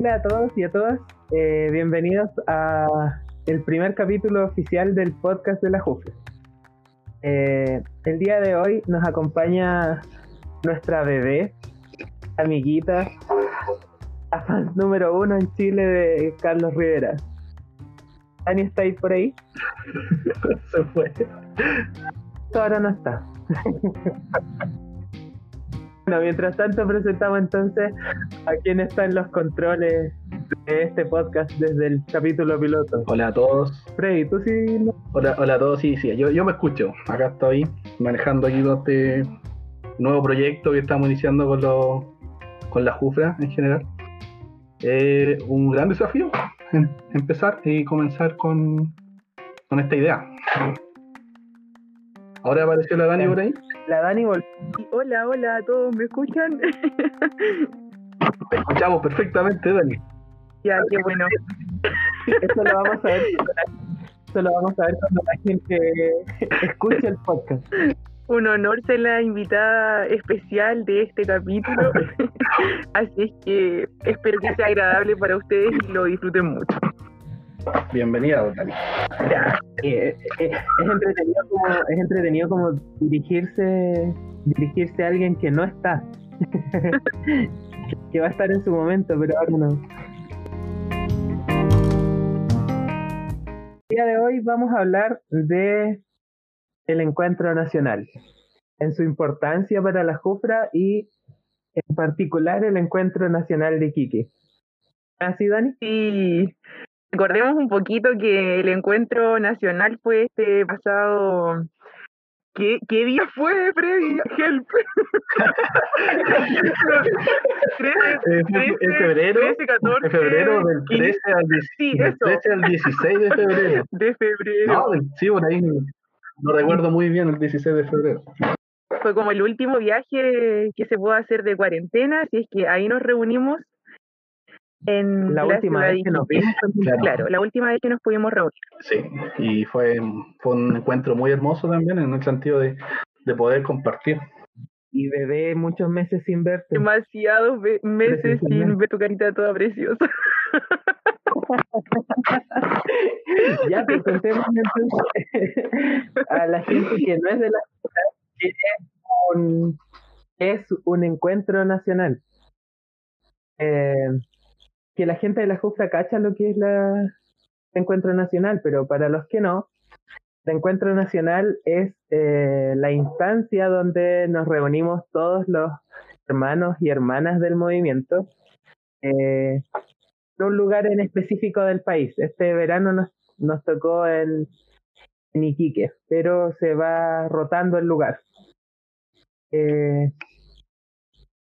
Hola a todos y a todas, eh, bienvenidos a el primer capítulo oficial del podcast de la JUFE. Eh, el día de hoy nos acompaña nuestra bebé, amiguita, la fan número uno en Chile de Carlos Rivera. Dani, ¿está ahí por ahí? Se fue. Ahora no está. Bueno, mientras tanto presentamos entonces a quien está en los controles de este podcast desde el capítulo piloto. Hola a todos. Freddy, ¿tú sí? no? Hola, hola a todos, sí, sí, yo, yo me escucho. Acá estoy manejando aquí todo este nuevo proyecto que estamos iniciando con, lo- con la Jufra en general. Eh, un gran desafío em- empezar y comenzar con, con esta idea. Ahora apareció la Dani por ahí. La Dani volvió. Hola, hola a todos, ¿me escuchan? Te escuchamos perfectamente, Dani. ya, qué bueno. Esto lo vamos a ver. Esto lo vamos a ver cuando la gente escuche el podcast. Un honor ser la invitada especial de este capítulo. Así es que espero que sea agradable para ustedes y lo disfruten mucho. Bienvenida, Dani. Eh, eh, es entretenido como es entretenido como dirigirse dirigirse a alguien que no está que va a estar en su momento pero ahora no el día de hoy vamos a hablar de el encuentro nacional en su importancia para la Jufra y en particular el encuentro nacional de Iquique ¿Así, Dani? Y recordemos un poquito que el encuentro nacional fue este pasado. ¿Qué, qué día fue, Freddy? Help. Eh, fue en febrero, 13, 14, En febrero del 15 13 al, 10 Sí, del eso. 13 al 16 de febrero. de febrero. No, del- sí, por ahí. No recuerdo muy bien el 16 de febrero. fue como el último viaje que se pudo hacer de cuarentena, así es que ahí nos reunimos en La última vez que nos vimos. Claro. Claro, la última vez que nos pudimos reunir. Sí, y fue, fue un encuentro muy hermoso también en el sentido de, de poder compartir. y bebé muchos meses sin verte Demasiados meses sin ver tu carita toda preciosa. ya, contemos entonces a la gente que no es de la ciudad que es un, es un encuentro nacional. Eh, que la gente de la Jufra cacha lo que es la el encuentro nacional, pero para los que no, el encuentro nacional es eh, la instancia donde nos reunimos todos los hermanos y hermanas del movimiento eh, en un lugar en específico del país. Este verano nos, nos tocó en, en Iquique, pero se va rotando el lugar. Eh,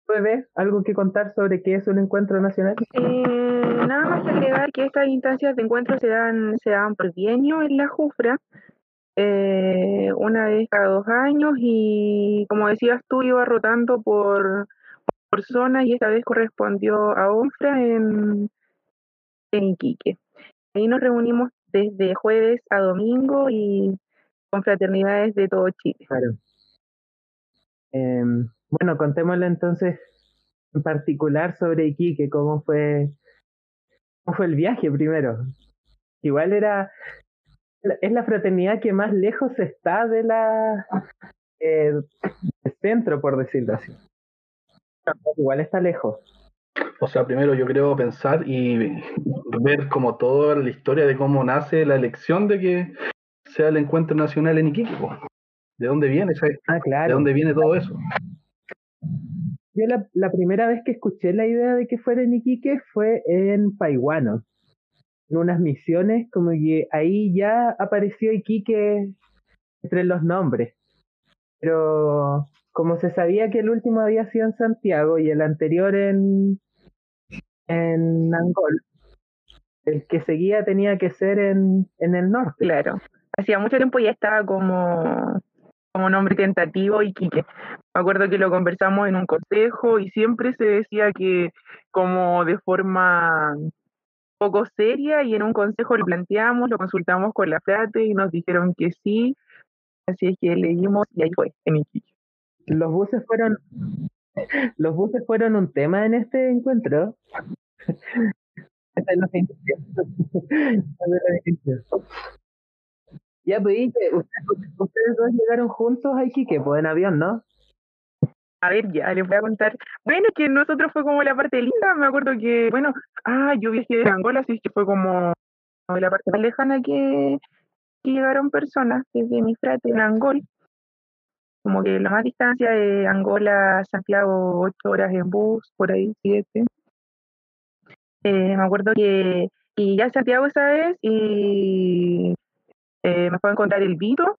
¿Puede algo que contar sobre qué es un encuentro nacional? Eh, nada más agregar que estas instancias de encuentro se dan, se dan por bienio en la Jufra, eh, una vez cada dos años, y como decías tú, iba rotando por, por zonas y esta vez correspondió a ONFRA en, en Iquique. Ahí nos reunimos desde jueves a domingo y con fraternidades de todo Chile. Claro. Em, bueno, contémosle entonces en particular sobre Iquique, cómo fue, cómo fue el viaje primero. Igual era, es la fraternidad que más lejos está de la eh, del centro, por decirlo así. Igual está lejos. O sea, primero yo creo pensar y ver como toda la historia de cómo nace la elección de que sea el encuentro nacional en Iquique. ¿De dónde viene esa- Ah, ¿De dónde viene todo eso? Yo la, primera vez que escuché la idea de que fuera en Iquique fue en Paiguano. En unas misiones, como que ahí ya apareció Iquique entre los nombres. Pero como se sabía que el último había sido en Santiago y el anterior en, en Angol, el que seguía tenía que ser en, en el norte. Claro. Hacía mucho tiempo ya estaba como, como nombre tentativo Iquique. Me acuerdo que lo conversamos en un consejo y siempre se decía que como de forma poco seria y en un consejo lo planteamos, lo consultamos con la frate y nos dijeron que sí. Así es que leímos y ahí fue, en Iquique. Los buses fueron los buses fueron un tema en este encuentro. Ya, pues, ustedes, ustedes dos llegaron juntos a Iquique, pues en avión, ¿no? A ver, ya les voy a contar. Bueno, que nosotros fue como la parte linda. Me acuerdo que, bueno, ah, yo viajé de Angola, así que fue como la parte más lejana que, llegaron personas desde mi frate en Angol. Como que la más distancia de Angola a Santiago, ocho horas en bus, por ahí, siete. Eh, me acuerdo que y ya Santiago esa vez y eh, me fue a encontrar el Vito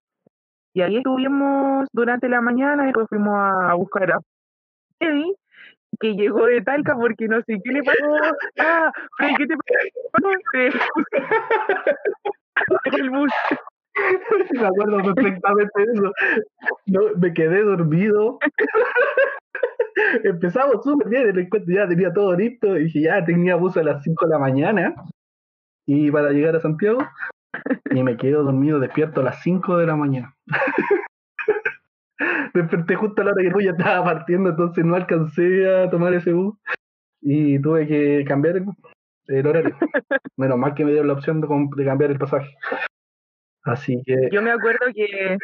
y ahí estuvimos durante la mañana y después fuimos a, buscar a Eddie que llegó de Talca porque no sé qué le pasó. Ah, ¿qué te pasó? el bus. Me acuerdo perfectamente de eso. No, me quedé dormido. Empezamos súper bien el encuentro, ya tenía todo listo. Y dije, ya tenía bus a las 5 de la mañana. Y para llegar a Santiago. Y me quedo dormido despierto a las 5 de la mañana. me desperté justo a la hora que el bus ya estaba partiendo, entonces no alcancé a tomar ese bus. Y tuve que cambiar el, horario. Menos mal que me dieron la opción de cambiar el pasaje. Así que. Yo me acuerdo que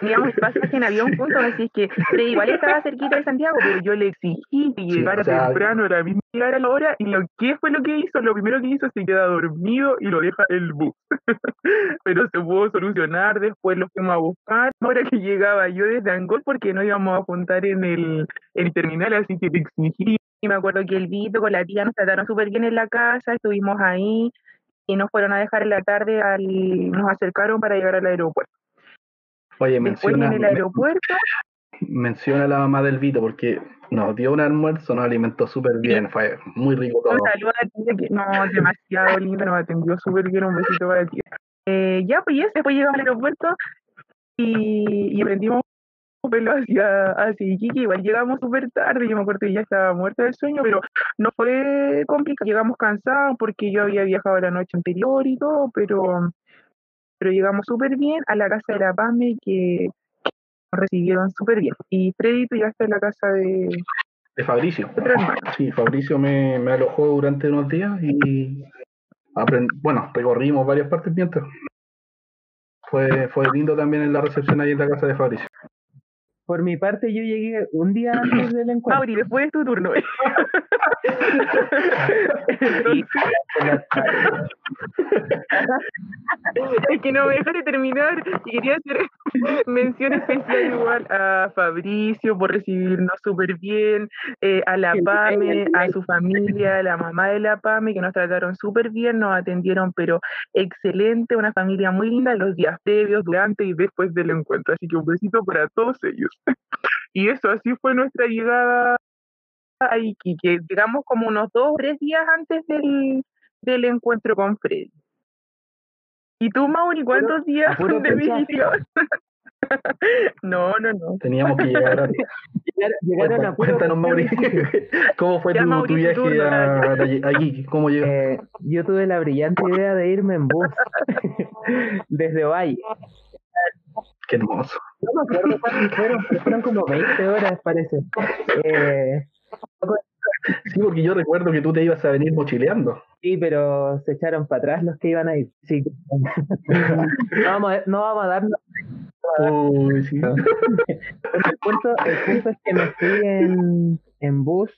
teníamos pasaje en avión juntos, así es que pero igual estaba cerquita de Santiago, pero yo le exigí que llegara temprano, era mismo llegar a la hora, y lo que fue lo que hizo, lo primero que hizo, se queda dormido y lo deja el bus. pero se pudo solucionar, después lo fuimos a buscar, ahora que llegaba yo desde Angol, porque no íbamos a apuntar en el, el terminal, así que le exigí. Y me acuerdo que el Vito con la tía nos trataron súper bien en la casa, estuvimos ahí, y nos fueron a dejar en la tarde, al, nos acercaron para llegar al aeropuerto. Oye, menciona, en el aeropuerto. Menciona a la mamá del Vito porque nos dio un almuerzo, nos alimentó súper bien, fue muy rico todo. no, demasiado lindo, nos atendió súper bien, un besito para ti. Eh, ya, pues, después llegamos al aeropuerto y, y aprendimos pelo hacia, hacia Iquique, igual llegamos súper tarde, yo me acuerdo que ya estaba muerta del sueño, pero no fue complicado, llegamos cansados porque yo había viajado la noche anterior y todo, pero, pero llegamos súper bien a la casa de la PAME que nos recibieron súper bien. Y Freddy, tú llegaste a la casa de... De Fabricio. Sí, Fabricio me, me alojó durante unos días y bueno, recorrimos varias partes mientras. Fue, fue lindo también en la recepción ahí en la casa de Fabricio. Por mi parte, yo llegué un día antes del encuentro. Mauri, después es tu turno. es que no me dejaste terminar y quería hacer mención especial igual a Fabricio por recibirnos súper bien, eh, a la PAME, a su familia, a la mamá de la PAME que nos trataron súper bien, nos atendieron pero excelente, una familia muy linda los días previos, durante y después del encuentro. Así que un besito para todos ellos. y eso, así fue nuestra llegada a Iquique. Llegamos como unos dos o tres días antes del, del encuentro con Freddy. ¿Y tú, Mauri, cuántos días de visitación? no, no, no. Teníamos que llegar a... llegar, a Cuéntanos, Mauri, ¿cómo fue tu, viaje a, Iquique? ¿Cómo llegó? Eh, yo tuve la brillante idea de irme en bus desde Valle Qué hermoso. No me acuerdo cuántos fueron, fueron como 20 horas, parece. Eh, sí, porque yo recuerdo que tú te ibas a venir mochileando. Sí, pero se echaron para atrás los que iban a ir. Sí. no, vamos a, no vamos a darnos. Uy, sí. el, punto, el punto es que me fui en, en bus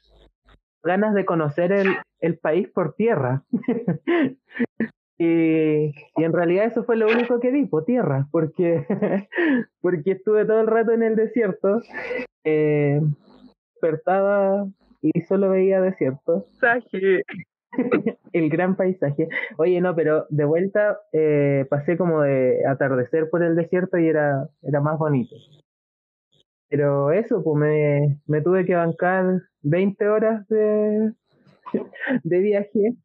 ganas de conocer el, el país por tierra. Y, y, en realidad eso fue lo único que vi, por tierra, porque, porque estuve todo el rato en el desierto, eh, despertaba y solo veía desierto. Paisaje. el gran paisaje. Oye, no, pero de vuelta eh, pasé como de atardecer por el desierto y era, era más bonito. Pero eso, pues me, me tuve que bancar 20 horas de, de viaje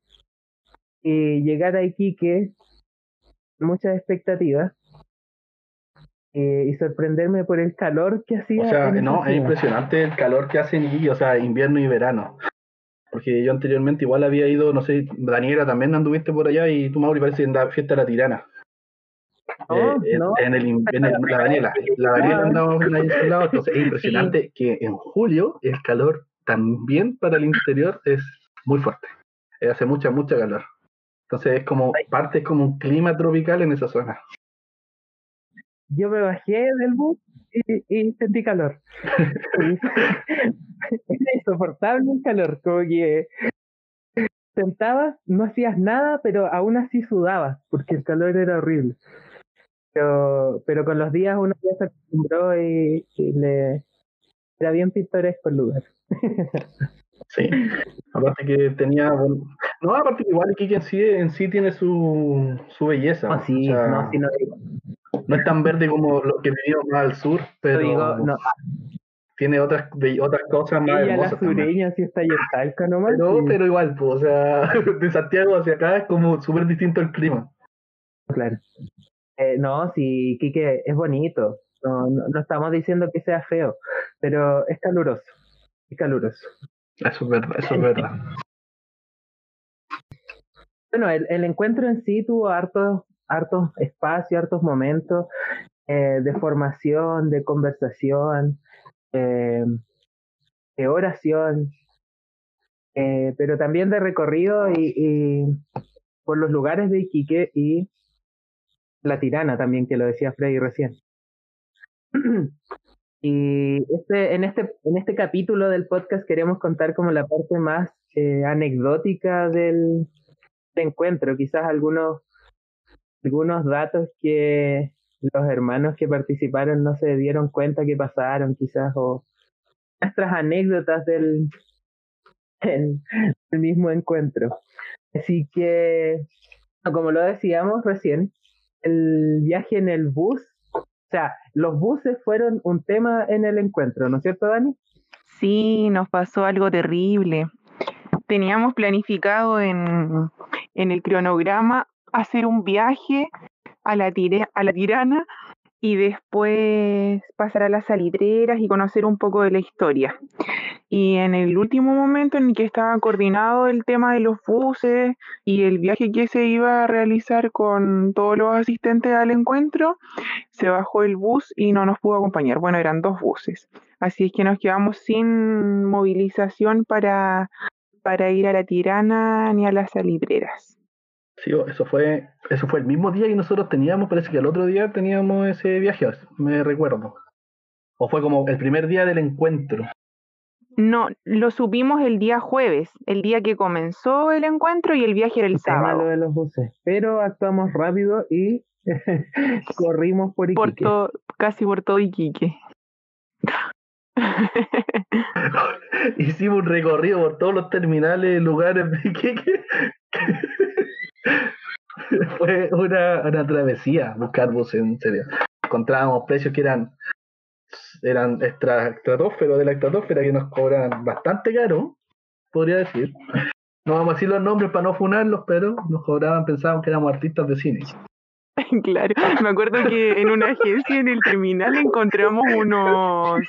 y llegar a Iquique, muchas expectativas, eh, y sorprenderme por el calor que hacía. O sea, no, es impresionante el calor que hace en Iquique, o sea, invierno y verano. Porque yo anteriormente igual había ido, no sé, Daniela también anduviste por allá y tú, Mauri, parece en la fiesta de la tirana. Oh, en, el, en la Daniela, la Daniela andaba ahí lado, entonces es impresionante que en julio el calor también para el interior es muy fuerte eh, hace mucha, mucha calor. Entonces es como, parte es como un clima tropical en esa zona. Yo me bajé del bus y, sentí calor. Era insoportable el calor, como que sentabas, no hacías nada, pero aún así sudabas, porque el calor era horrible. Pero, pero con los días uno ya se acostumbró y, le era bien pintoresco el lugar. Sí, aparte que tenía. No, aparte que igual Kiki en sí, en sí tiene su, su belleza. No, sí, no, sí, no No es tan verde como lo que vivimos más al sur, pero tiene otras otras cosas más hermosas. la sureña sí está talca nomás. Pero, pero igual, pues, o sea, de Santiago hacia acá es como súper distinto el clima. Claro. Eh, no, sí, Quique es bonito. No, no, estamos diciendo que sea feo, pero es caluroso. Es caluroso. Eso es verdad, eso es verdad. Bueno, el, el encuentro en sí tuvo hartos, hartos espacios, hartos momentos eh, de formación, de conversación, eh, de oración, eh, pero también de recorrido y, por los lugares de Iquique y la tirana también, que lo decía Freddy recién. Y este, en, este, en este capítulo del podcast queremos contar como la parte más eh, anecdótica del, encuentro, quizás algunos, algunos datos que los hermanos que participaron no se dieron cuenta que pasaron, quizás, o nuestras anécdotas del, del mismo encuentro. Así que, como lo decíamos recién, el viaje en el bus o sea, los buses fueron un tema en el encuentro, ¿no es cierto, Dani? Sí, nos pasó algo terrible. Teníamos planificado en, en el cronograma hacer un viaje a la, a la tirana y después pasar a las salitreras y conocer un poco de la historia. Y en el último momento en el que estaba coordinado el tema de los buses y el viaje que se iba a realizar con todos los asistentes al encuentro, se bajó el bus y no nos pudo acompañar. Bueno, eran dos buses. Así es que nos quedamos sin movilización para, para ir a la Tirana ni a las salitreras. Sí, eso fue, eso fue el mismo día que nosotros teníamos, parece que el otro día teníamos ese viaje, me recuerdo. O fue como el primer día del encuentro. No, lo subimos el día jueves, el día que comenzó el encuentro y el viaje era el sábado. de los buses, pero actuamos rápido y corrimos por Iquique. casi por todo Iquique. Hicimos un recorrido por todos los terminales, lugares de Iquique. Una, una, travesía buscar buses, en serio. Encontrábamos precios que eran eran extra, estratosferos de la estratosfera que nos cobraban bastante caro, podría decir. No vamos a decir los nombres para no funarlos, pero nos cobraban, pensaban que éramos artistas de cine. Claro, me acuerdo que en una agencia en el terminal encontramos unos,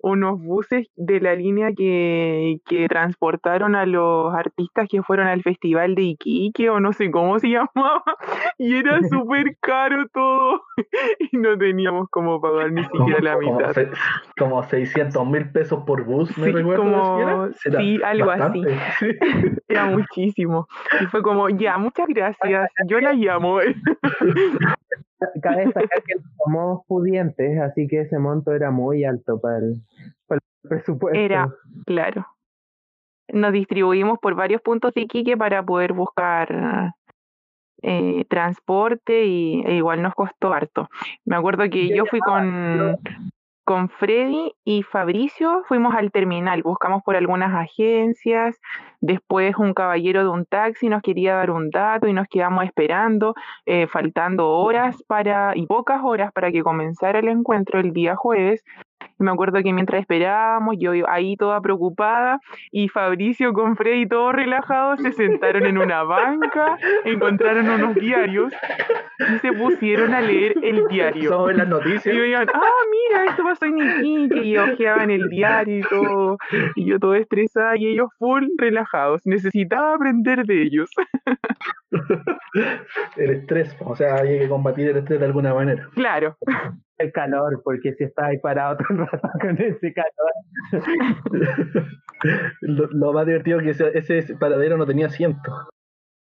unos buses de la línea que, que transportaron a los artistas que fueron al festival de Iquique o no sé cómo se llamaba y era súper caro todo y no teníamos como pagar ni siquiera la mitad. Como, 600 mil pesos por bus, ¿me sí, como, sí, algo así. Era muchísimo. Y fue como, ya, muchas gracias, yo la llamo. Cabe destacar que somos pudientes, así que ese monto era muy alto para el, presupuesto. Era, claro. Nos distribuimos por varios puntos de Iquique para poder buscar eh, transporte y e igual nos costó harto. Me acuerdo que yo fui con, con Freddy y Fabricio fuimos al terminal, buscamos por algunas agencias, después un caballero de un taxi nos quería dar un dato y nos quedamos esperando, eh, faltando horas para y pocas horas para que comenzara el encuentro el día jueves me acuerdo que mientras esperábamos, yo ahí toda preocupada, y Fabricio con Freddy todos relajados se sentaron en una banca, encontraron unos diarios y se pusieron a leer el diario. Son las noticias. Y digan, ah, mira, esto pasó en Iquique, y ojeaban el diario y todo, y yo todo estresada, y ellos full relajados. Necesitaba aprender de ellos. el estrés, o sea, hay que combatir el estrés de alguna manera. Claro el calor, porque si está ahí parado todo el rato con ese calor. lo, lo más divertido es que ese, ese paradero no tenía asiento.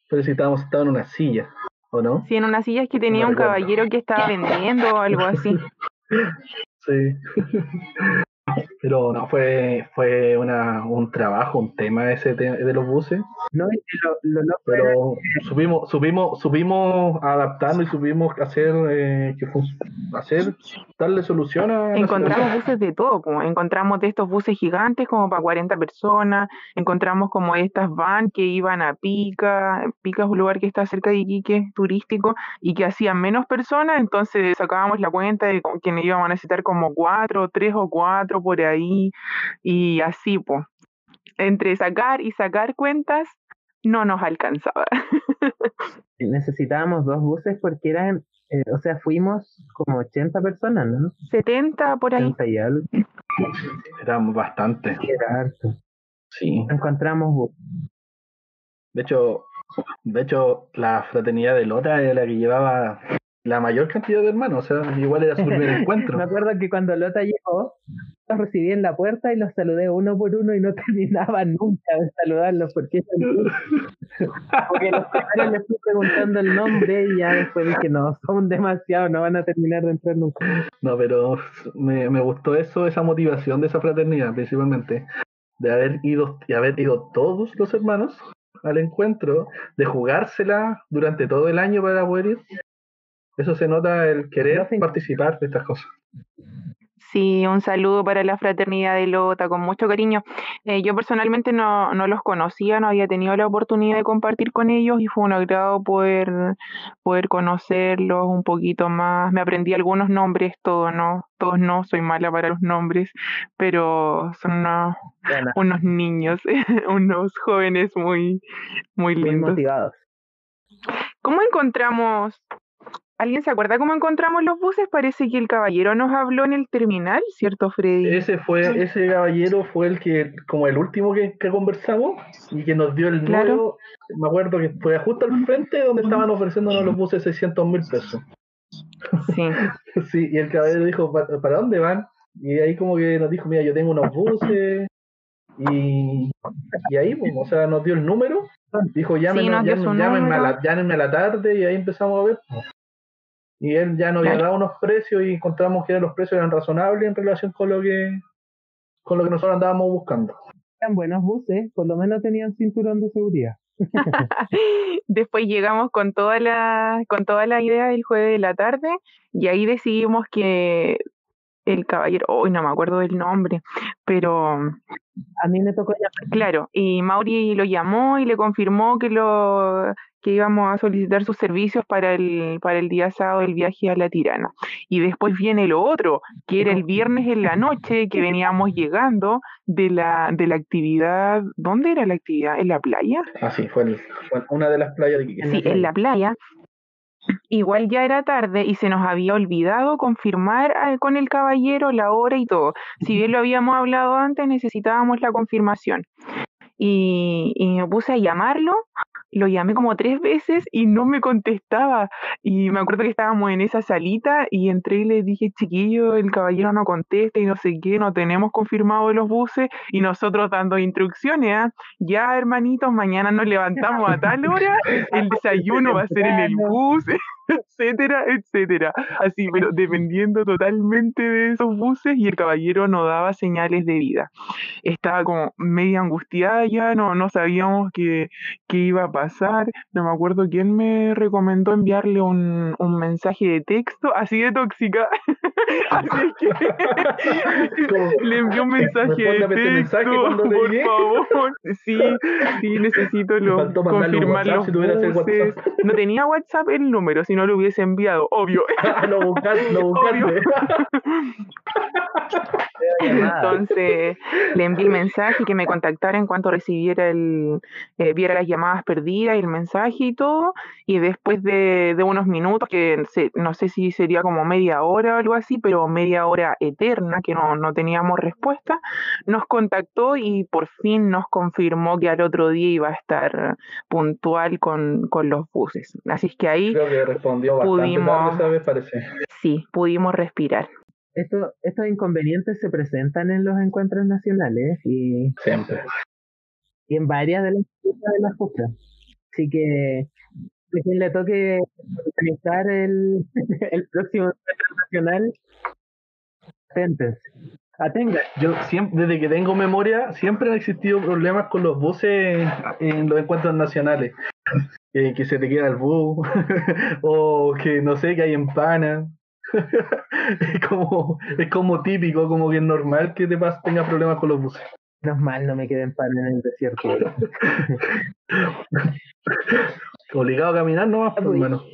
Pero si estábamos sentados en una silla, ¿o no? Sí, en una silla es que tenía No un recuerdo. caballero que estaba vendiendo o algo así. Sí. Pero no, fue, fue una, un trabajo, un tema ese te- de los buses. No, y lo, lo loco era Pero supimos, supimos, supimos adaptarnos y supimos hacer, eh, que hacer darle solución a la Encontramos buses de todo, po. encontramos de estos buses gigantes como para 40 personas, encontramos como estas van que iban a Pica, Pica es un lugar que está cerca de Iquique, turístico, y que hacían menos personas, entonces sacábamos la cuenta de que íbamos a necesitar como cuatro, tres o cuatro por ahí, y así, pues. Entre sacar y sacar cuentas, no nos alcanzaba. necesitábamos dos buses porque eran, eh, o sea, fuimos como 80 personas, ¿no? 70 por ahí. 80 y algo, Éramos bastante, era harto. sí. Encontramos bus. De hecho, de hecho, la fraternidad de Lota era la que llevaba la mayor cantidad de hermanos, o sea, igual era su primer encuentro. Me acuerdo que cuando Lota llegó, los recibí en la puerta y los saludé uno por uno y no terminaba nunca de saludarlos porque porque los primeros les fui preguntando el nombre y ya después dije no, son demasiados, no van a terminar de entrar nunca. No, pero me, me gustó eso, esa motivación de esa fraternidad, principalmente, de haber ido, de haber ido todos los hermanos al encuentro, de jugársela durante todo el año para poder ir. Eso se nota el querer participar de estas cosas. Sí, un saludo para la fraternidad de Lota, con mucho cariño. Eh, yo personalmente no, no los conocía, no había tenido la oportunidad de compartir con ellos y fue un agrado poder, poder conocerlos un poquito más. Me aprendí algunos nombres, todos no, todos no, soy mala para los nombres, pero son unos, niños, unos jóvenes muy, muy muy lindos. motivados. ¿Cómo encontramos? ¿Alguien se acuerda cómo encontramos los buses? Parece que el caballero nos habló en el terminal, ¿cierto, Freddy? Ese fue, ese caballero fue el que, como el último que, que conversamos, y que nos dio el Claro. número, me acuerdo que fue justo al frente donde estaban ofreciéndonos los buses 600 mil pesos. Sí. Sí, y el caballero dijo, "¿Pa- ¿para dónde van? Y ahí como que nos dijo, mira, yo tengo unos buses. Y, y ahí, pues, o sea, nos dio el número. Dijo, llámenme, dio su llámenme, a la, llámenme a la tarde y ahí empezamos a ver. Y él ya nos había dado unos precios y encontramos que los precios eran razonables en relación con lo que con lo que nosotros andábamos buscando. Eran buenos buses, por lo menos tenían cinturón de seguridad. Después llegamos con toda la, con toda la idea del jueves de la tarde y ahí decidimos que el caballero, hoy no me acuerdo del nombre, pero A mí me tocó llamar. claro, y Mauri lo llamó y le confirmó que lo que íbamos a solicitar sus servicios para el, para el día sábado del viaje a la Tirana. Y después viene lo otro, que era el viernes en la noche que veníamos llegando de la, de la actividad, ¿dónde era la actividad? ¿En la playa? Ah, sí, fue, fue una de las playas de. Sí, en la playa. Igual ya era tarde y se nos había olvidado confirmar ah, con el caballero la hora y todo. Si bien lo habíamos hablado antes, necesitábamos la confirmación. Y, y me puse a llamarlo, lo llamé como tres veces y no me contestaba. Y me acuerdo que estábamos en esa salita y entré y le dije, chiquillo, el caballero no contesta y no sé qué, no tenemos confirmado los buses y nosotros dando instrucciones, ¿ah? ya hermanitos, mañana nos levantamos a tal hora, el desayuno va a ser en el bus, etcétera, etcétera. Así, pero dependiendo totalmente de esos buses y el caballero no daba señales de vida. Estaba como media angustiada ya, no, no sabíamos qué, qué iba a pasar. No me acuerdo quién me recomendó enviarle un, un mensaje de texto, así de tóxica. así que Como, le envió un mensaje de este texto, mensaje por favor. Sí, sí, necesito lo, confirmar los buses. No tenía WhatsApp el número, si no lo hubiese enviado, obvio. lo buscaste, lo Obvio. buscaste. Entonces le envié el mensaje que me contactara en cuanto recibiera el, eh, viera las llamadas perdidas y el mensaje y todo. Y después de, de unos minutos, que se- no sé si sería como media hora o algo así, pero media hora eterna, que no, no teníamos respuesta, nos contactó y por fin nos confirmó que al otro día iba a estar puntual con, con los buses. Así es que ahí respondió bastante Pudimos- tarde esa vez, parece. sí, pudimos respirar. esto, estos inconvenientes se presentan en los encuentros nacionales y, Siempre. y en varias de las de las cosas. Así que a quien le toque organizar el, el próximo encuentro nacional, aténtense. Atenga. Yo siempre, desde que tengo memoria, siempre han existido problemas con los buses en los encuentros nacionales. Que se te queda el bus, o que no sé, que hay empana. es, como, es como típico, como que es normal que te pas, tengas problemas con los buses. Menos mal no me quedé en pan en el desierto. Obligado a caminar, no, por menos.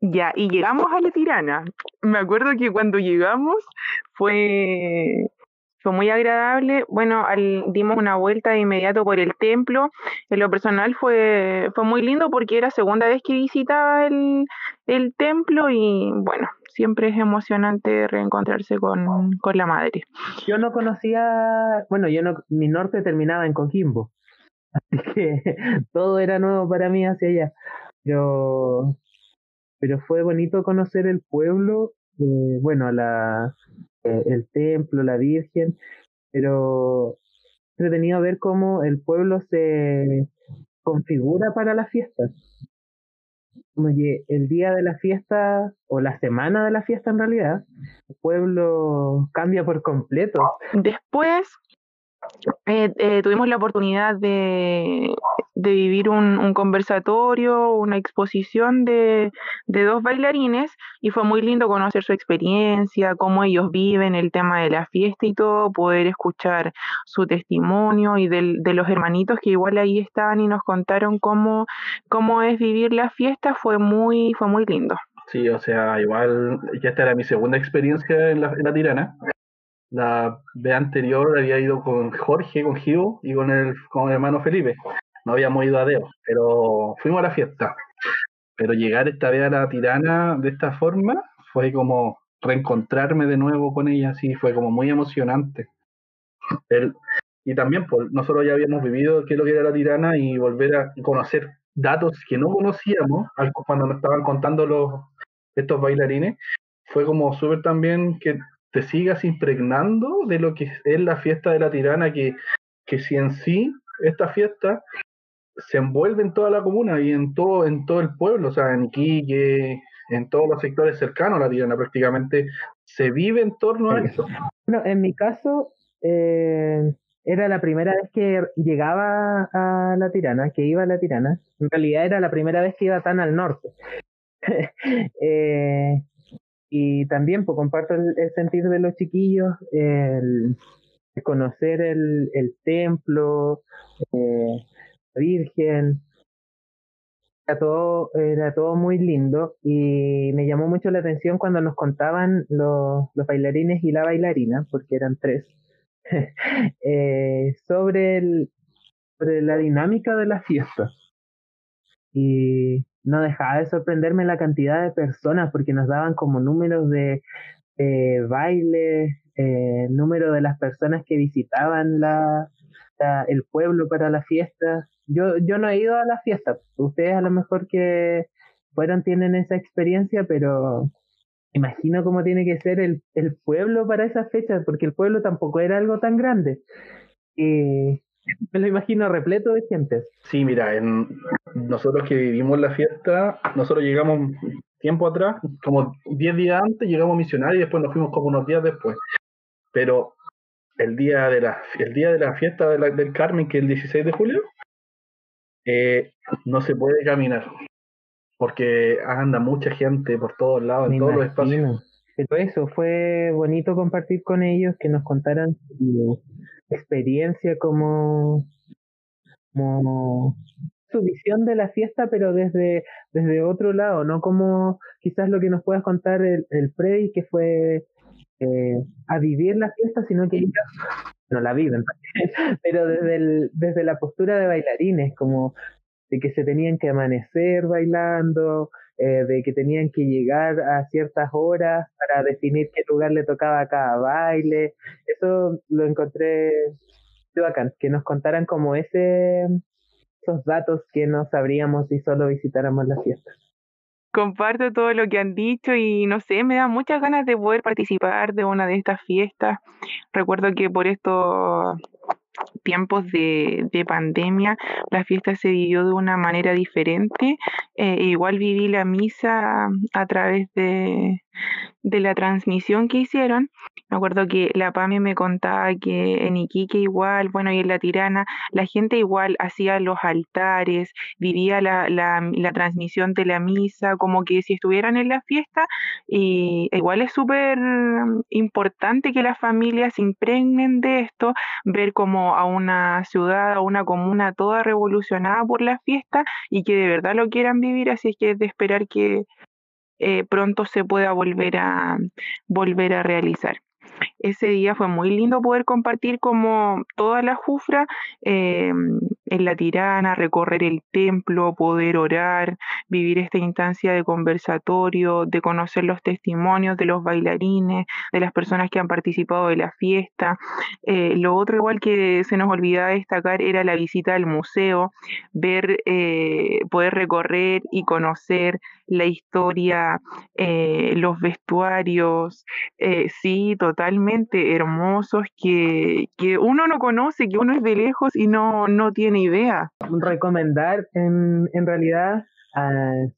Ya, y llegamos a la tirana. Me acuerdo que cuando llegamos fue, fue muy agradable. Bueno, al, dimos una vuelta de inmediato por el templo. En lo personal fue, fue muy lindo porque era segunda vez que visitaba el, el templo y bueno, siempre es emocionante reencontrarse con, con la madre. Yo no conocía, bueno, yo no, mi norte terminaba en Coquimbo, así que todo era nuevo para mí hacia allá. Pero, pero fue bonito conocer el pueblo, eh, bueno, la, el templo, la Virgen, pero entretenido ver cómo el pueblo se configura para las fiestas. Como que el día de la fiesta, o la semana de la fiesta en realidad, el pueblo cambia por completo. Después eh, eh, tuvimos la oportunidad de, de vivir un, conversatorio, una exposición de, de, dos bailarines y fue muy lindo conocer su experiencia, cómo ellos viven el tema de la fiesta y todo, poder escuchar su testimonio y del, de los hermanitos que igual ahí estaban y nos contaron cómo, cómo es vivir la fiesta, fue muy, fue muy lindo. Sí, o sea, igual ya esta era mi segunda experiencia en la, en la tirana. La vez anterior había ido con Jorge, con Gio y con el, con el hermano Felipe. No habíamos ido a Deo, pero fuimos a la fiesta. Pero llegar esta vez a la tirana de esta forma fue como reencontrarme de nuevo con ella, sí, fue como muy emocionante. El, y también pues, nosotros ya habíamos vivido qué es lo que era la tirana y volver a conocer datos que no conocíamos cuando nos estaban contando los, estos bailarines. Fue como súper también que te sigas impregnando de lo que es la fiesta de la tirana, que, que si en sí esta fiesta se envuelve en toda la comuna y en todo, en todo el pueblo, o sea, en Iquique, en todos los sectores cercanos a la tirana, prácticamente se vive en torno a eso. Bueno, en mi caso, eh, era la primera vez que llegaba a la tirana, que iba a la tirana. En realidad era la primera vez que iba tan al norte. eh, y también pues, comparto el, el, sentir de los chiquillos, el, conocer el, el templo, eh, la Virgen, era todo, era todo muy lindo y me llamó mucho la atención cuando nos contaban los, los bailarines y la bailarina, porque eran tres, eh, sobre, sobre la dinámica de la fiesta. Y no dejaba de sorprenderme la cantidad de personas porque nos daban como números de eh, baile, eh, número de las personas que visitaban la, el pueblo para la fiesta. Yo, yo no he ido a la fiesta, ustedes a lo mejor que fueron tienen esa experiencia, pero imagino cómo tiene que ser el, el pueblo para esas fechas, porque el pueblo tampoco era algo tan grande. Y me lo imagino repleto de gente. Sí, mira, en, nosotros que vivimos la fiesta, nosotros llegamos tiempo atrás, como 10 días antes, llegamos a misionar y después nos fuimos como unos días después. Pero el día de la, el día de la fiesta de la, del Carmen, que es el 16 de julio, eh, no se puede caminar. Porque anda mucha gente por todos lados, Me en todos los espacios. Pero eso, fue bonito compartir con ellos, que nos contaran su experiencia como, como su visión de la fiesta, pero desde, desde otro lado, no como quizás lo que nos puedas contar el, el Freddy, que fue eh, a vivir la fiesta, sino que ellos no la viven, pero desde, el, desde la postura de bailarines, como de que se tenían que amanecer bailando, eh, de que tenían que llegar a ciertas horas para definir qué lugar le tocaba a cada baile. Eso lo encontré bacán, que nos contaran como ese esos datos que no sabríamos si solo visitáramos la fiesta. comparto todo lo que han dicho y no sé, me da muchas ganas de poder participar de una de estas fiestas. Recuerdo que por estos tiempos de, de, pandemia la fiesta se vivió de una manera diferente. Eh, igual viví la misa a través de, de la transmisión que hicieron. Me acuerdo que la PAME me contaba que en Iquique igual, bueno, y en La Tirana, la gente igual hacía los altares, vivía la, la, la transmisión de la misa, como que si estuvieran en la fiesta. Y igual es súper importante que las familias se impregnen de esto, ver como a una ciudad, a una comuna toda revolucionada por la fiesta y que de verdad lo quieran vivir, así es que es de esperar que eh, pronto se pueda volver a, volver a realizar ese día fue muy lindo poder compartir como toda la jufra eh, en la tirana, recorrer el templo, poder orar, vivir esta instancia de conversatorio, de conocer los testimonios de los bailarines, de las personas que han participado de la fiesta. Eh, lo otro igual que se nos olvidaba destacar era la visita al museo, ver, eh, poder recorrer y conocer la historia, los vestuarios, sí, totalmente hermosos que, uno no conoce, que uno es de lejos y no, no tiene idea. Recomendar en, en realidad,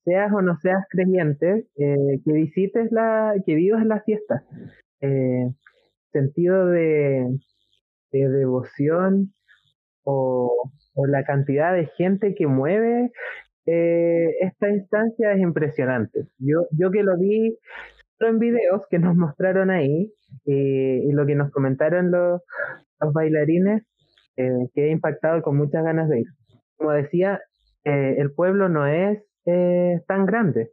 seas o no seas creyente, eh, que visites la, que vivas la fiesta. Eh, sentido de, de devoción o, o, la cantidad de gente que mueve eh, esta instancia es impresionante. Yo, yo que lo vi en videos que nos mostraron ahí eh, y lo que nos comentaron los, bailarines, eh, quedé impactado con muchas ganas de ir. Como decía, eh, el pueblo no es tan grande.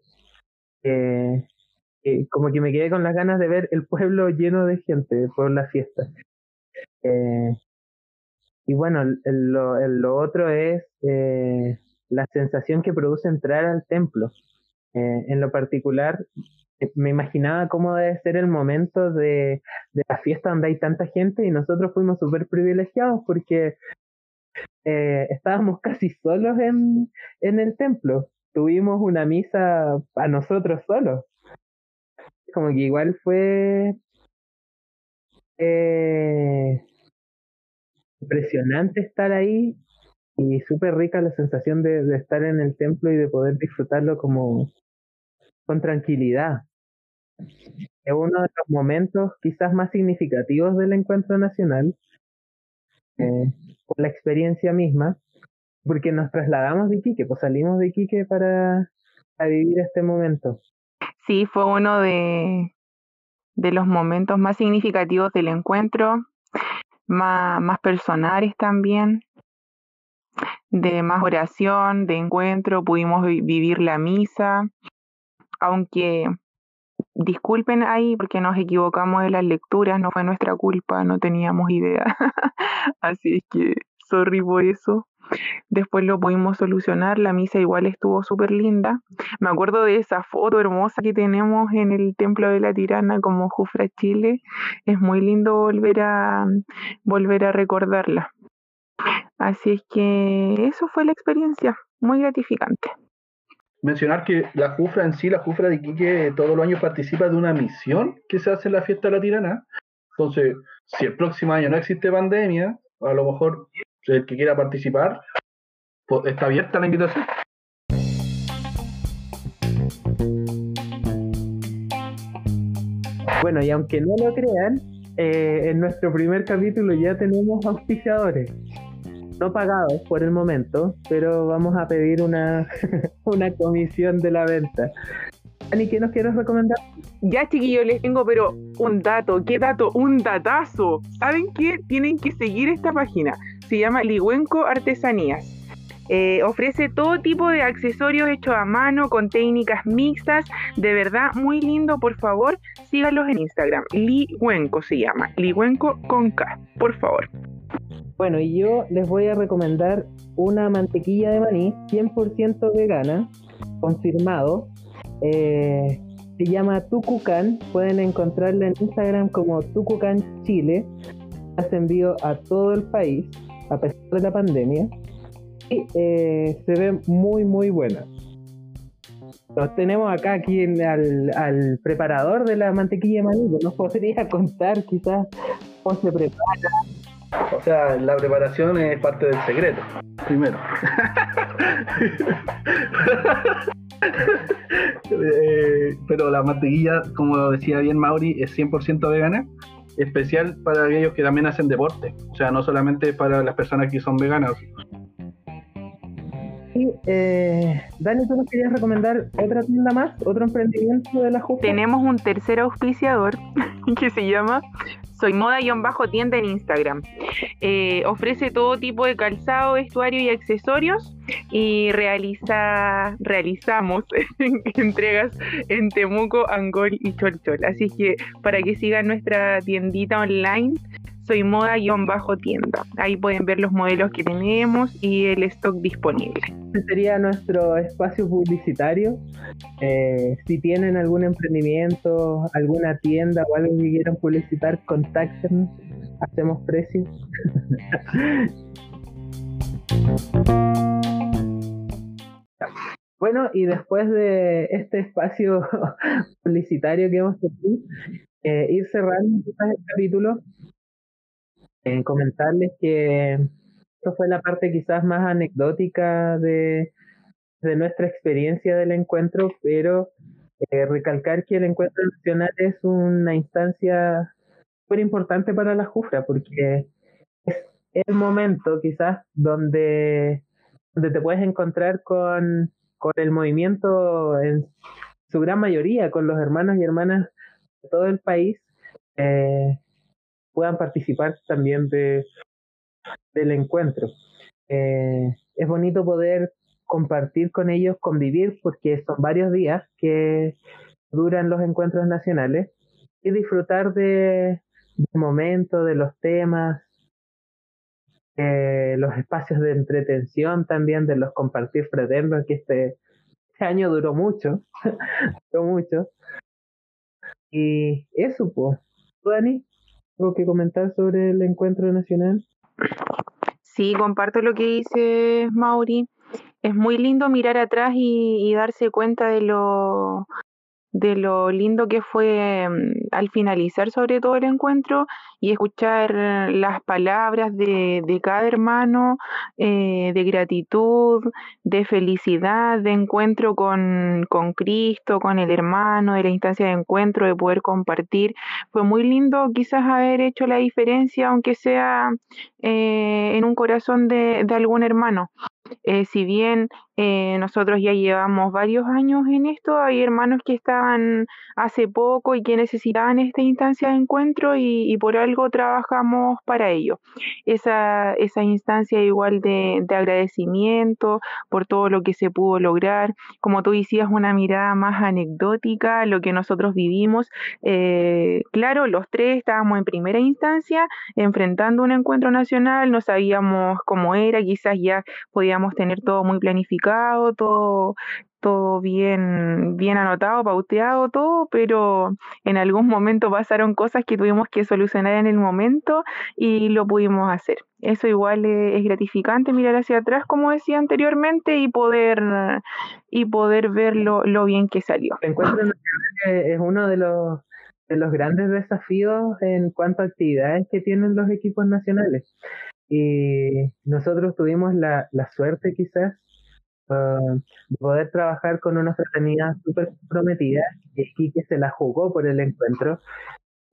como que me quedé con las ganas de ver el pueblo lleno de gente por la fiesta. y bueno, lo, lo, otro es la sensación que produce entrar al templo. en lo particular, eh, me imaginaba cómo debe ser el momento de, la fiesta donde hay tanta gente y nosotros fuimos súper privilegiados porque eh, estábamos casi solos en, en el templo. Tuvimos una misa a nosotros solos. Como que igual fue eh, impresionante estar ahí y súper rica la sensación de, estar en el templo y de poder disfrutarlo como, con tranquilidad. Es uno de los momentos quizás más significativos del encuentro nacional, eh, por la experiencia misma, porque nos trasladamos de Iquique, pues salimos de Iquique para vivir este momento. Sí, fue uno de, de los momentos más significativos del encuentro, más, más personales también, de más oración, de encuentro, pudimos vivir la misa, aunque disculpen ahí porque nos equivocamos de las lecturas, no fue nuestra culpa, no teníamos idea. Así es que, sorry por eso. Después lo pudimos solucionar, la misa igual estuvo súper linda. Me acuerdo de esa foto hermosa que tenemos en el Templo de la Tirana como Jufra Chile. Es muy lindo volver a, volver a recordarla. Así es que eso fue la experiencia, muy gratificante mencionar que la Jufra en sí, la Jufra de Iquique, todos los años participa de una misión que se hace en la fiesta de la tirana. Entonces, si el próximo año no existe pandemia, a lo mejor el que quiera participar, pues, está abierta la invitación. Bueno, y aunque no lo crean, eh, en nuestro primer capítulo ya tenemos auspiciadores no pagados por el momento, pero vamos a pedir una, una comisión de la venta. Ani, ¿qué nos quieres recomendar? Ya, chiquillos, les tengo, pero un dato, ¿qué dato? Un datazo. ¿Saben qué? Tienen que seguir esta página. Se llama Ligüenco Artesanías. Eh, ofrece todo tipo de accesorios hechos a mano con técnicas mixtas. De verdad, muy lindo. Por favor, síganlos en Instagram. Ligüenco se llama. Ligüenco con K. Por favor. Bueno, y yo les voy a recomendar una mantequilla de maní 100% vegana, confirmado. Eh, se llama Tucucan. Pueden encontrarla en Instagram como Tucucan Chile. Hace envío a todo el país, a pesar de la pandemia. Y eh, se ve muy, muy buena. Lo tenemos acá aquí al, al, preparador de la mantequilla de maní. ¿Nos podría contar quizás cómo se prepara? O sea, la preparación es parte del secreto, primero. Eh, pero la mantequilla, como decía bien Mauri, es 100% vegana, especial para aquellos que también hacen deporte, o sea, no solamente para las personas que son veganas. Y, eh, Dani, ¿tú nos querías recomendar otra tienda más, otro emprendimiento de la Justa? Tenemos un tercer auspiciador que se llama soy moda-tienda en Instagram. Eh, ofrece todo tipo de calzado, vestuario y accesorios y realiza, realizamos entregas en Temuco, Angol y Cholchol. Así que para que sigan nuestra tiendita online, soy moda-tienda. Ahí pueden ver los modelos que tenemos y el stock disponible. Este sería nuestro espacio publicitario. Eh, si tienen algún emprendimiento, alguna tienda o algo que quieran publicitar, contáctenos. Hacemos precios. Bueno, y después de este espacio publicitario que hemos tenido, eh, ir cerrando el capítulo, en comentarles que esto fue la parte quizás más anecdótica de, de nuestra experiencia del encuentro, pero eh, recalcar que el encuentro nacional es una instancia súper importante para la Jufra, porque es el momento quizás donde, donde te puedes encontrar con, con el movimiento en su gran mayoría, con los hermanos y hermanas de todo el país, eh, puedan participar también de, del encuentro. Eh, es bonito poder compartir con ellos, convivir, porque son varios días que duran los encuentros nacionales y disfrutar de, del momento, de los temas, los espacios de entretención también, de los compartir fraternos, que este, este año duró mucho, duró mucho. Y eso, pues, Dani? ¿Algo que comentar sobre el encuentro nacional? Sí, comparto lo que dice Mauri. Es muy lindo mirar atrás y, y darse cuenta de lo, de lo lindo que fue mm, al finalizar sobre todo el encuentro y escuchar las palabras de, de cada hermano, eh, de gratitud, de felicidad, de encuentro con, con, Cristo, con el hermano, de la instancia de encuentro, de poder compartir. Fue muy lindo quizás haber hecho la diferencia, aunque sea eh, en un corazón de, de algún hermano. Eh, si bien eh, nosotros ya llevamos varios años en esto, hay hermanos que estaban hace poco y que necesitaban esta instancia de encuentro y, por algo trabajamos para ello. Esa, esa instancia igual de, agradecimiento por todo lo que se pudo lograr, como tú decías, una mirada más anecdótica, lo que nosotros vivimos. Eh, claro, los tres estábamos en primera instancia enfrentando un encuentro nacional, no sabíamos cómo era, quizás ya podíamos tener todo muy planificado, todo, todo bien, bien anotado, pauteado, todo, pero en algún momento pasaron cosas que tuvimos que solucionar en el momento y lo pudimos hacer. Eso igual es, gratificante mirar hacia atrás, como decía anteriormente, y poder y poder ver lo, bien que salió. Encuentro es uno de los de los grandes desafíos en cuanto a actividades que tienen los equipos nacionales. Y nosotros tuvimos la, la suerte quizás uh, de poder trabajar con una fraternidad súper comprometida, y que se la jugó por el encuentro.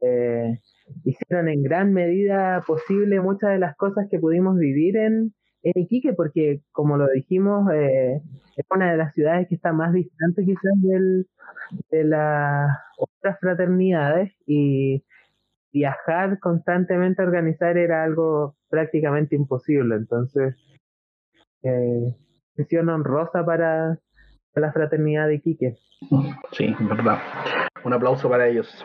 Eh, hicieron en gran medida posible muchas de las cosas que pudimos vivir en, en Iquique, porque como lo dijimos, eh, es una de las ciudades que está más distante quizás del, de las otras fraternidades y viajar constantemente a organizar era algo prácticamente imposible. Entonces, eh, honrosa para la fraternidad de Iquique. Sí, verdad. Un aplauso para ellos.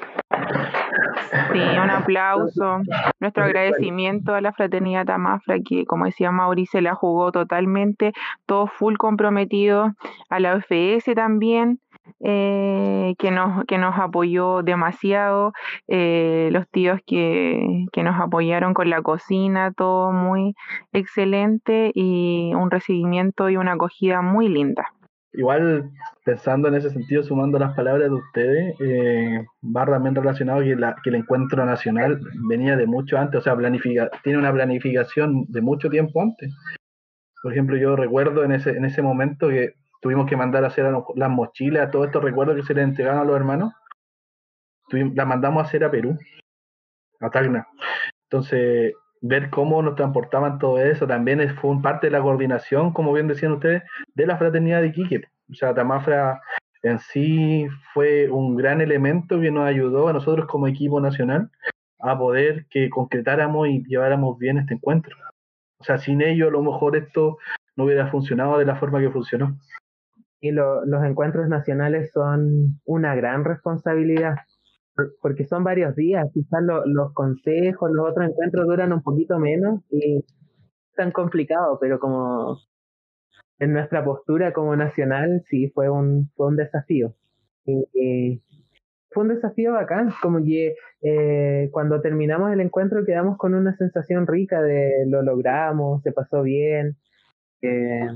Sí, un aplauso. Nuestro agradecimiento a la fraternidad Tamafra, que como decía Mauricio, la jugó totalmente, todo full comprometido, a la OFS también, eh, que, nos, que nos apoyó demasiado, eh, los tíos que, que nos apoyaron con la cocina, todo muy excelente y un recibimiento y una acogida muy linda. igual pensando en ese sentido, sumando las palabras de ustedes, eh, va también relacionado que, que el encuentro nacional venía de mucho antes, o sea, planifica, tiene una planificación de mucho tiempo antes. Por ejemplo, yo recuerdo en ese, en ese momento que tuvimos que mandar a hacer las mochilas, todos estos recuerdos que se les entregaron a los hermanos, las mandamos a hacer a Perú, a Tacna. Entonces, ver cómo nos transportaban todo eso también fue parte de la coordinación, como bien decían ustedes, de la fraternidad de Iquique. O sea, Tamafra en sí fue un gran elemento que nos ayudó a nosotros como equipo nacional a poder que concretáramos y lleváramos bien este encuentro. O sea, sin ello a lo mejor esto no hubiera funcionado de la forma que funcionó. Y los encuentros nacionales son una gran responsabilidad porque son varios días, quizás los consejos, los otros encuentros duran un poquito menos y tan complicado, pero como en nuestra postura como nacional sí fue un, fue un desafío. Y, fue un desafío bacán, como que eh, cuando terminamos el encuentro quedamos con una sensación rica de lo logramos, se pasó bien. Eh,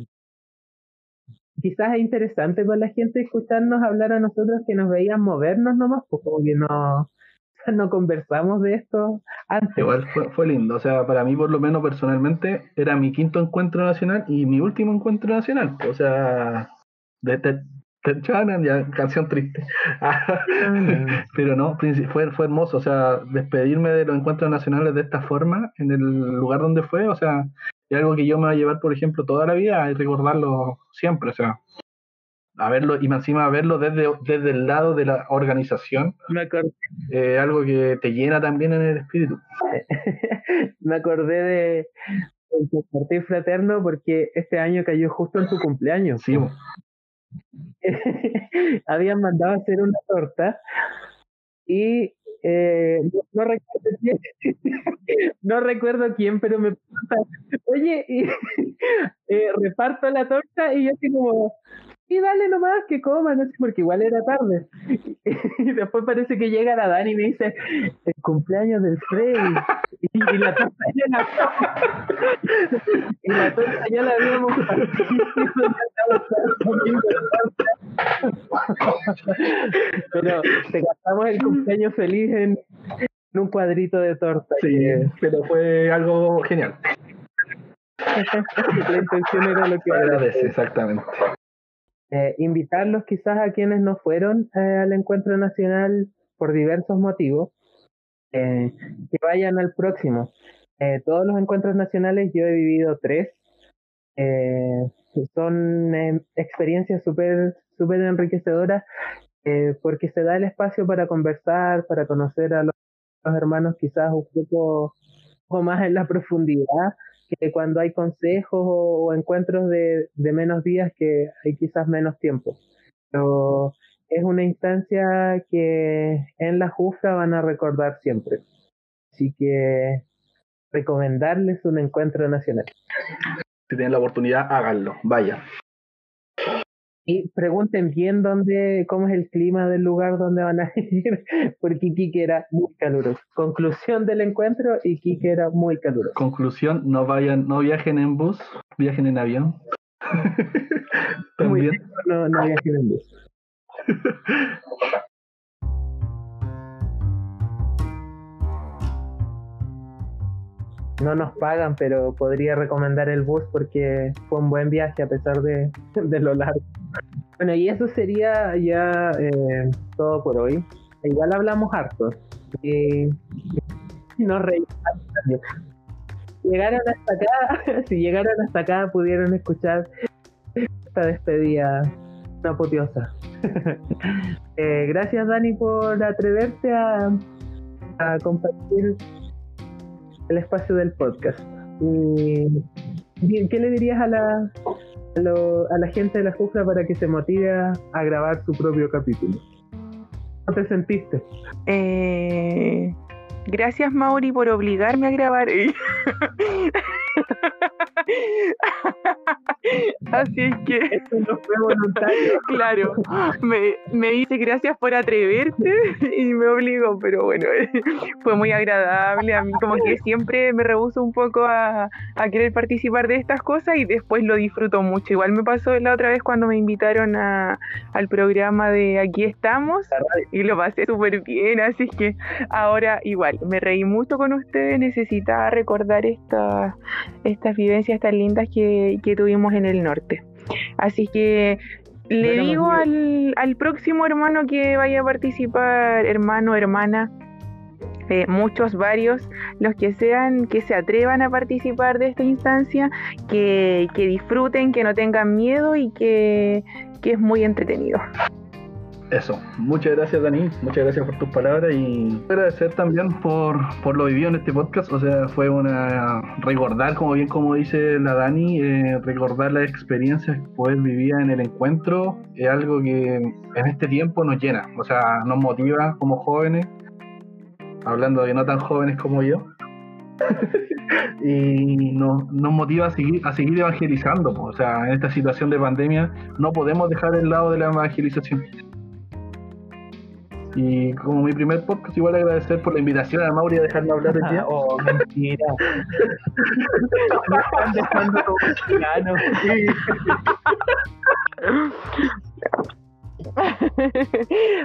quizás es interesante para la gente escucharnos hablar a nosotros que nos veían movernos nomás, pues como que no, no conversamos de esto antes. Igual fue, lindo, o sea, para mí por lo menos personalmente era mi quinto encuentro nacional y mi último encuentro nacional, o sea, de, de, ya canción triste. Pero no, fue, fue hermoso, o sea, despedirme de los encuentros nacionales de esta forma, en el lugar donde fue, o sea, es algo que yo me voy a llevar, por ejemplo, toda la vida y recordarlo siempre, o sea, a verlo y encima a verlo desde, desde el lado de la organización. Me acordé. Eh, algo que te llena también en el espíritu. me acordé de, de compartir fraterno porque este año cayó justo en tu cumpleaños. Sí. Habían mandado a hacer una torta y eh, no, recuerdo quién, no recuerdo quién, pero me oye, eh, reparto la torta y yo así como, y dale nomás que coman, no sé, porque igual era tarde. Y después parece que llega la Dani y me dice, el cumpleaños del Freddy. Y, la torta ya la y la torta ya la habíamos Pero te gastamos el cumpleaños feliz en, un cuadrito de torta. Sí, pero fue algo genial. la intención era lo que agradece, exactamente. Eh, invitarlos quizás a quienes no fueron eh, al encuentro nacional por diversos motivos, eh, que vayan al próximo. todos los encuentros nacionales, yo he vivido tres, son experiencias súper super enriquecedoras porque se da el espacio para conversar, para conocer a los, hermanos quizás un poco más en la profundidad que cuando hay consejos o, encuentros de, menos días que hay quizás menos tiempo. Pero es una instancia que en la justa van a recordar siempre. Así que recomendarles un encuentro nacional. Si tienen la oportunidad, háganlo, vaya. Y pregunten bien dónde, cómo es el clima del lugar donde van a ir, porque Iquique era muy caluroso. Conclusión del encuentro, Iquique era muy caluroso. Conclusión, no vayan, no viajen en bus, viajen en avión. También. no, no viajen en bus. no nos pagan, pero podría recomendar el bus porque fue un buen viaje a pesar de, de lo largo. Bueno, y eso sería ya eh, todo por hoy. Igual hablamos harto. Y, no reímos Llegaron hasta acá, si llegaron hasta acá pudieron escuchar esta despedida una. Eh, gracias Dani por atreverte a compartir el espacio del podcast. ¿Qué le dirías a la, a, la gente de la Jufra para que se motive a, grabar su propio capítulo? ¿Cómo te sentiste? Eh, gracias Mauri por obligarme a grabar. Así es que. Esto no fue voluntario. Claro, me, me dice gracias por atreverte y me obligó, pero bueno, fue muy agradable. A mí, como que siempre me rehuso un poco a, a querer participar de estas cosas y después lo disfruto mucho. Igual me pasó la otra vez cuando me invitaron a, al programa de Aquí estamos y lo pasé súper bien, así que ahora igual, me reí mucho con ustedes, necesitaba recordar estas estas vivencias tan lindas que, que tuvimos en el norte. Así que le digo al, al próximo hermano que vaya a participar, hermano, hermana, eh, muchos, varios, los que sean, que se atrevan a participar de esta instancia, que, que disfruten, que no tengan miedo y que, que es muy entretenido. Eso, muchas gracias Dani, muchas gracias por tus palabras y agradecer también por, por lo vivido en este podcast, o sea, fue una recordar, como bien como dice la Dani, eh, recordar las experiencias que poder vivir en el encuentro es algo que en este tiempo nos llena, o sea, nos motiva como jóvenes, hablando de no tan jóvenes como yo, y nos, nos motiva a seguir, a seguir evangelizando, pues, o sea, en esta situación de pandemia no podemos dejar el lado de la evangelización. Y como mi primer podcast, igual agradecer por la invitación a Mauri a dejarme hablar el día. Oh, mentira. Me están dejando como.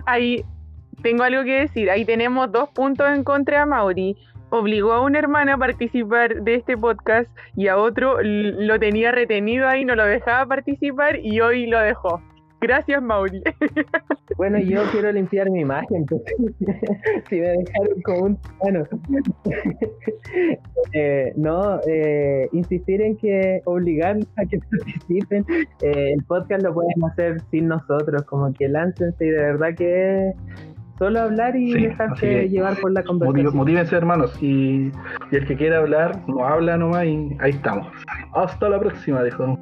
Ahí tengo algo que decir. Ahí tenemos dos puntos en contra de Mauri. Obligó a una hermana a participar de este podcast y a otro lo tenía retenido ahí, no lo dejaba participar y hoy lo dejó. Gracias, Mauri. Bueno, yo quiero limpiar mi imagen. pues. si me dejaron como un bueno. Eh, no, eh, insistir en que obligar a que participen. Eh, el podcast lo pueden hacer sin nosotros, como que láncense y de verdad que es solo hablar y Sí, dejarse llevar por la conversación. Motívense, hermanos. Y, y el que quiera hablar, no habla nomás y ahí estamos. Hasta la próxima, dijo.